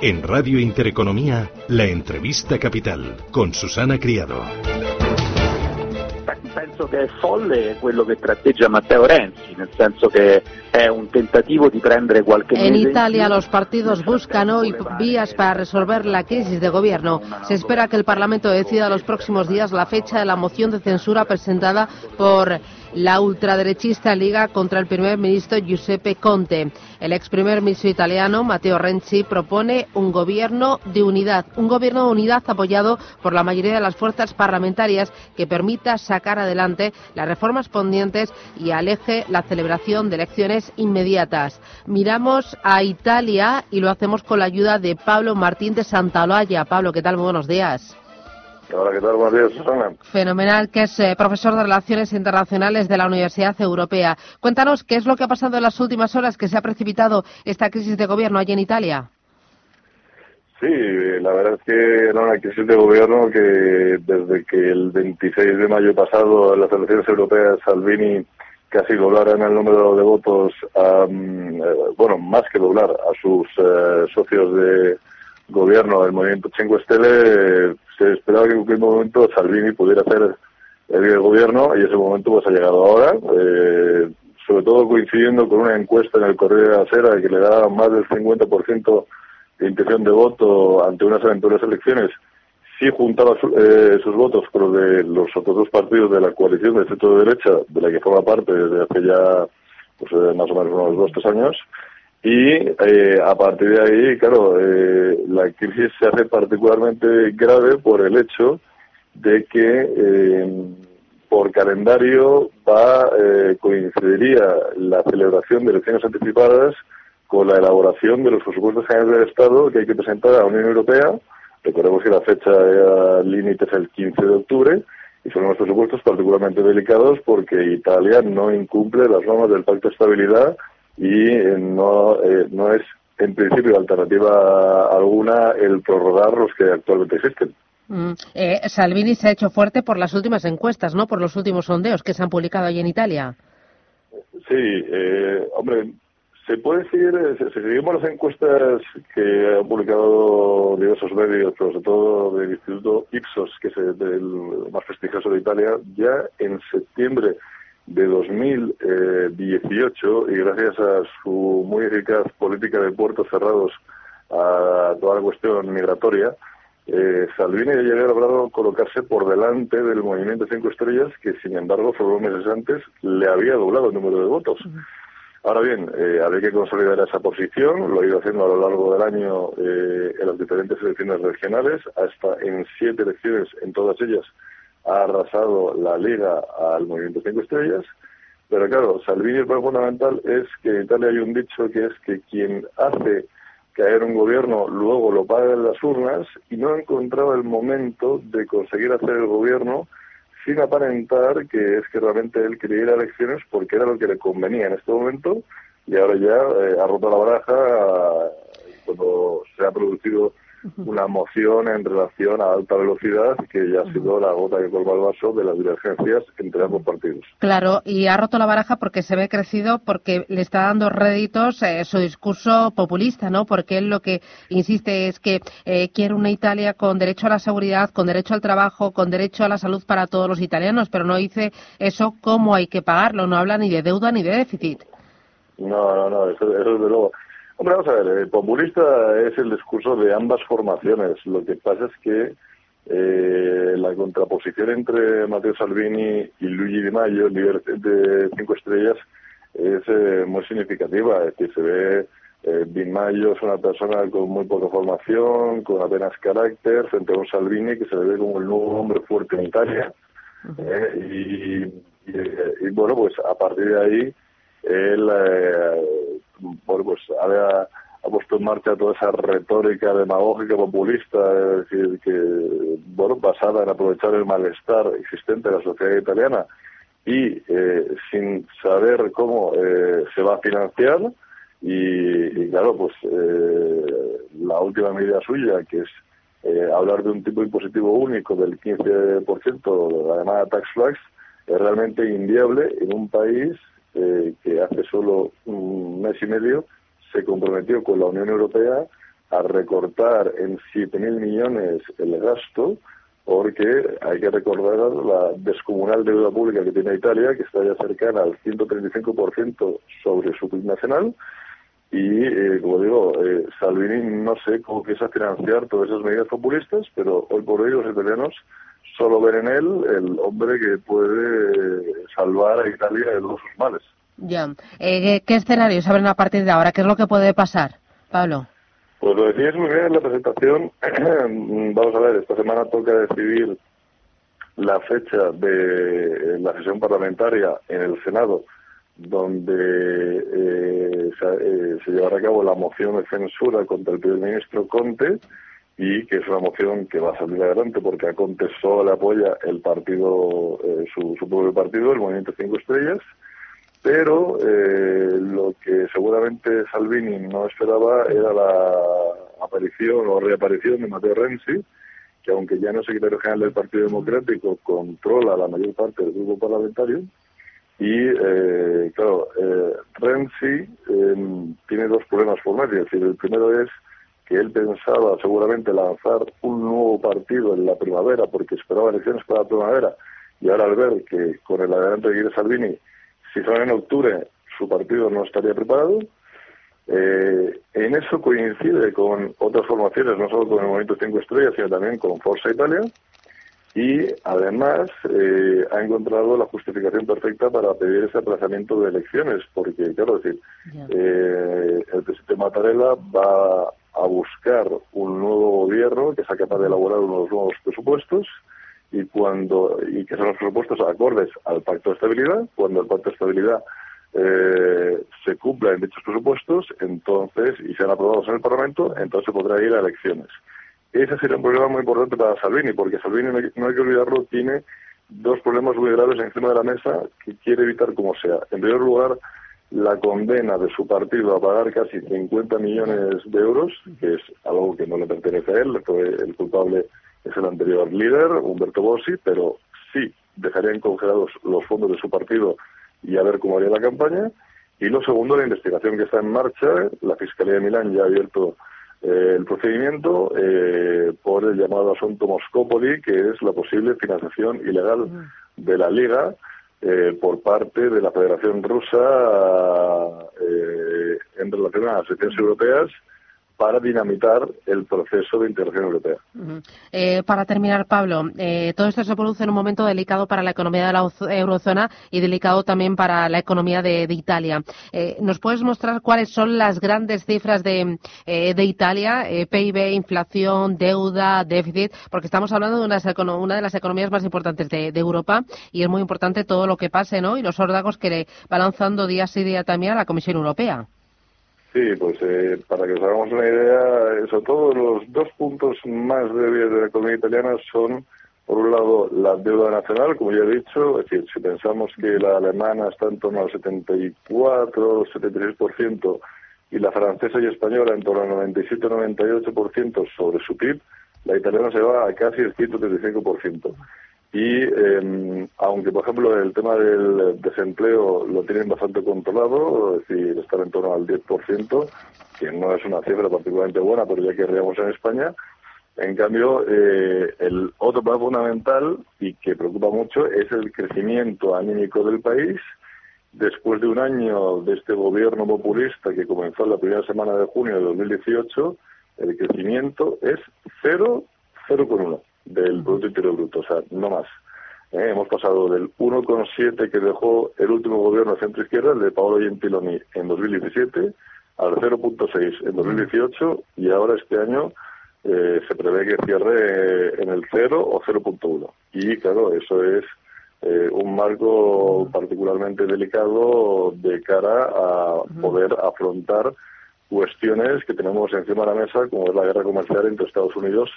En Radio Intereconomía, la entrevista capital con Susana Criado. penso che è folle quello che tratteggia Matteo Renzi, nel senso che è un tentativo di prendere qualche En mese in Italia los partidos buscan hoy vías para resolver la crisis de gobierno. Se espera que el Parlamento decida los próximos días la fecha de la moción de censura presentada por la ultraderechista Liga contra el primer ministro Giuseppe Conte. El ex primer ministro italiano, Matteo Renzi, propone un gobierno de unidad, un gobierno de unidad apoyado por la mayoría de las fuerzas parlamentarias que permita sacar adelante las reformas pendientes y aleje la celebración de elecciones inmediatas. Miramos a Italia y lo hacemos con la ayuda de Pablo Martín de Santaloaya. Pablo, ¿qué tal? Muy buenos días. Hola, ¿qué tal? Buenos días, Susana. Fenomenal, que es eh, profesor de Relaciones Internacionales de la Universidad Europea. Cuéntanos qué es lo que ha pasado en las últimas horas que se ha precipitado esta crisis de gobierno allí en Italia. Sí, la verdad es que era una crisis de gobierno que desde que el 26 de mayo pasado en las elecciones europeas Salvini casi doblaran el número de votos, a, mm, eh, bueno, más que doblar, a sus eh, socios de gobierno del movimiento Cinque Stelle, eh, se cualquier momento Salvini pudiera hacer el gobierno y ese momento pues ha llegado ahora, eh, sobre todo coincidiendo con una encuesta en el Correo de la Sera que le da más del 50% de intención de voto ante unas eventuales elecciones, si juntaba eh, sus votos con los de los otros dos partidos de la coalición del centro de derecha, de la que forma parte desde hace ya pues, eh, más o menos unos dos tres años, y eh, a partir de ahí, claro, eh, la crisis se hace particularmente grave por el hecho de que eh, por calendario va eh, coincidiría la celebración de elecciones anticipadas con la elaboración de los presupuestos generales del Estado que hay que presentar a la Unión Europea. Recordemos que la fecha límite es el 15 de octubre y son unos presupuestos particularmente delicados porque Italia no incumple las normas del Pacto de Estabilidad y eh, no, eh, no es en principio alternativa alguna el prorrogar los que actualmente existen. Mm, eh, Salvini se ha hecho fuerte por las últimas encuestas, ¿no? Por los últimos sondeos que se han publicado allí en Italia. Sí, eh, hombre, se puede eh, si si seguimos las encuestas que han publicado diversos medios, pero sobre todo del Instituto Ipsos, que es el, el más prestigioso de Italia, ya en septiembre de 2018, y gracias a su muy eficaz política de puertos cerrados a toda la cuestión migratoria, eh, Salvini ya había logrado colocarse por delante del movimiento Cinco Estrellas, que sin embargo, solo meses antes, le había doblado el número de votos. Ahora bien, eh, habría que consolidar esa posición, lo ha ido haciendo a lo largo del año eh, en las diferentes elecciones regionales, hasta en siete elecciones, en todas ellas, ha arrasado la Liga al movimiento Cinco Estrellas. Pero claro, Salvini el problema fundamental es que en Italia hay un dicho que es que quien hace caer un gobierno luego lo paga en las urnas y no encontraba el momento de conseguir hacer el gobierno sin aparentar que es que realmente él quería ir a elecciones porque era lo que le convenía en este momento y ahora ya eh, ha roto la baraja eh, cuando se ha producido una moción en relación a alta velocidad que ya ha sido la gota que colma el vaso de las divergencias entre ambos partidos. Claro, y ha roto la baraja porque se ve crecido, porque le está dando réditos eh, su discurso populista, ¿no? Porque él lo que insiste es que eh, quiere una Italia con derecho a la seguridad, con derecho al trabajo, con derecho a la salud para todos los italianos, pero no dice eso cómo hay que pagarlo, no habla ni de deuda ni de déficit. No, no, no, eso, eso desde luego. Hombre, vamos a ver, el populista es el discurso de ambas formaciones. Lo que pasa es que eh, la contraposición entre Matteo Salvini y Luigi Di Maio, el líder de Cinco Estrellas, es eh, muy significativa. Es decir, se ve eh, Di Maio es una persona con muy poca formación, con apenas carácter, frente a un Salvini que se le ve como el nuevo hombre fuerte en Italia. Eh, y, y, bueno, pues a partir de ahí, él, bueno, pues ha, ha puesto en marcha toda esa retórica demagógica populista, es decir, que, bueno, basada en aprovechar el malestar existente en la sociedad italiana y eh, sin saber cómo eh, se va a financiar y, claro, pues eh, la última medida suya, que es hablar de un tipo impositivo único del 15%, la llamada tax flags, es realmente inviable en un país que hace solo un mes y medio se comprometió con la Unión Europea a recortar en 7.000 millones el gasto porque hay que recordar la descomunal deuda pública que tiene Italia, que está ya cercana al 135% sobre su PIB nacional, y, eh, como digo, eh, Salvini no sé cómo piensa financiar todas esas medidas populistas, pero hoy por hoy los italianos solo ven en él el hombre que puede salvar a Italia de todos sus males. Ya. Eh, ¿Qué escenarios abren a partir de ahora? ¿Qué es lo que puede pasar, Pablo? Pues lo decías muy bien en la presentación. Vamos a ver, esta semana toca decidir la fecha de la sesión parlamentaria en el Senado, donde eh, eh, se, llevará a cabo la moción de censura contra el primer ministro Conte y que es una moción que va a salir adelante porque a Conte solo le apoya el partido, eh, su, su propio partido, el Movimiento Cinco Estrellas, pero eh, lo que seguramente Salvini no esperaba era la aparición o reaparición de Matteo Renzi, que aunque ya no es secretario general del Partido Democrático, controla la mayor parte del grupo parlamentario. Y, eh, claro, eh, Renzi em, tiene dos problemas formales. Es decir, el primero es que él pensaba seguramente lanzar un nuevo partido en la primavera, porque esperaba elecciones para la primavera, y ahora al ver que con el adelanto de quiere Salvini si son en octubre, su partido no estaría preparado. Eh, en eso coincide con otras formaciones, no solo con el Movimiento Cinco Estrellas, sino también con Forza Italia. Y además eh, ha encontrado la justificación perfecta para pedir ese aplazamiento de elecciones, porque, claro, decir, eh, el presidente Mattarella va a buscar un nuevo gobierno que sea capaz de elaborar unos nuevos presupuestos y cuando y que son los presupuestos acordes al pacto de estabilidad. Cuando el pacto de estabilidad eh, se cumpla en dichos presupuestos entonces y sean aprobados en el Parlamento entonces se podrá ir a elecciones. Ese sería un problema muy importante para Salvini porque Salvini no hay, que olvidarlo tiene dos problemas muy graves encima de la mesa que quiere evitar como sea. En primer lugar la condena de su partido a pagar casi 50 millones de euros, que es algo que no le pertenece a él, el culpable es el anterior líder, Humberto Bossi, pero sí dejarían congelados los fondos de su partido y a ver cómo haría la campaña. Y lo segundo, la investigación que está en marcha. La Fiscalía de Milán ya ha abierto eh, el procedimiento eh, por el llamado asunto Moscópoli, que es la posible financiación ilegal de la Liga eh, por parte de la Federación Rusa en relación a las elecciones europeas para dinamitar el proceso de integración europea. Eh, para terminar, Pablo, eh, todo esto se produce en un momento delicado para la economía de la eurozona y delicado también para la economía de, Italia. Eh, ¿Nos puedes mostrar cuáles son las grandes cifras de, Italia? PIB, inflación, deuda, déficit, porque estamos hablando de una, de las economías más importantes de, Europa y es muy importante todo lo que pase ¿no? y los órdagos que le va lanzando día sí día también a la Comisión Europea. Sí, pues eh, para que os hagamos una idea, sobre todo los dos puntos más débiles de la economía italiana son, por un lado, la deuda nacional, como ya he dicho, es decir, si pensamos que la alemana está en torno al 74, 76%, y la francesa y española en torno al 97-98% sobre su PIB, la italiana se va a casi el 135% y eh, aunque por ejemplo el tema del desempleo lo tienen bastante controlado, es decir, están en torno al 10%, que no es una cifra particularmente buena, pero ya querríamos en España, en cambio, eh, el otro problema fundamental y que preocupa mucho es el crecimiento anímico del país. Después de un año de este gobierno populista que comenzó en la primera semana de junio de 2018, el crecimiento es cero, cero con uno del Producto Interior Bruto, o sea, no más. Eh, hemos pasado del 1,7 que dejó el último gobierno de centro-izquierda, el de Paolo Gentiloni, en 2017, al 0,6 en 2018 y ahora este año eh, se prevé que cierre en el 0 o 0.1. Y claro, eso es eh, un marco particularmente delicado de cara a poder afrontar cuestiones que tenemos encima de la mesa, como es la guerra comercial entre Estados Unidos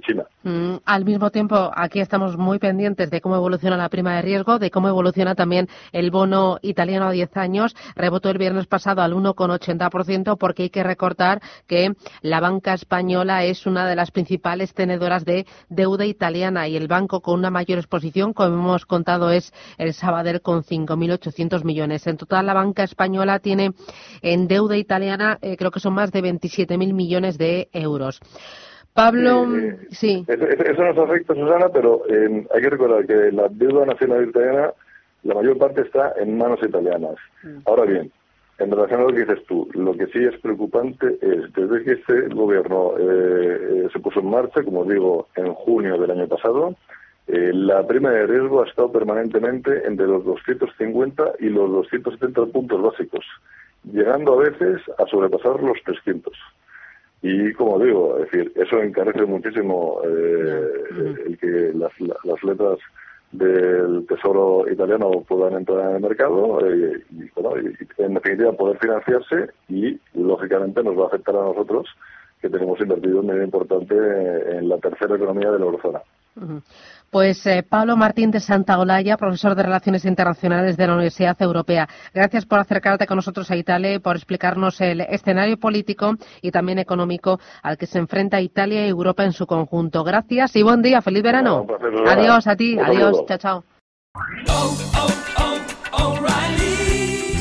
China. Mm, al mismo tiempo, aquí estamos muy pendientes de cómo evoluciona la prima de riesgo, de cómo evoluciona también el bono italiano a 10 años. Rebotó el viernes pasado al 1,80% porque hay que recordar que la banca española es una de las principales tenedoras de deuda italiana y el banco con una mayor exposición, como hemos contado, es el Sabadell con 5.800 millones. En total, la banca española tiene en deuda italiana, eh, creo que son más de 27.000 millones de euros. Pablo, sí. Eso, nos afecta, Susana, pero eh, hay que recordar que la deuda nacional italiana, la mayor parte está en manos italianas. Mm. Ahora bien, en relación a lo que dices tú, lo que sí es preocupante es, desde que este gobierno eh, eh, se puso en marcha, como digo, en junio del año pasado, la prima de riesgo ha estado permanentemente entre los 250 y los 270 puntos básicos, llegando a veces a sobrepasar los 300. Y como digo, es decir, eso encarece muchísimo eh, el que las, las, letras del Tesoro italiano puedan entrar en el mercado eh, y, bueno, y, en definitiva poder financiarse y lógicamente nos va a afectar a nosotros que tenemos invertido un medio importante en la tercera economía de la eurozona. Pues eh, Pablo Martín de Santa Olaya, profesor de Relaciones Internacionales de la Universidad Europea. Gracias por acercarte con nosotros a Italia y por explicarnos el escenario político y también económico al que se enfrenta Italia y Europa en su conjunto. Gracias y buen día. Feliz verano. adiós a ti. adiós. Chao, chao.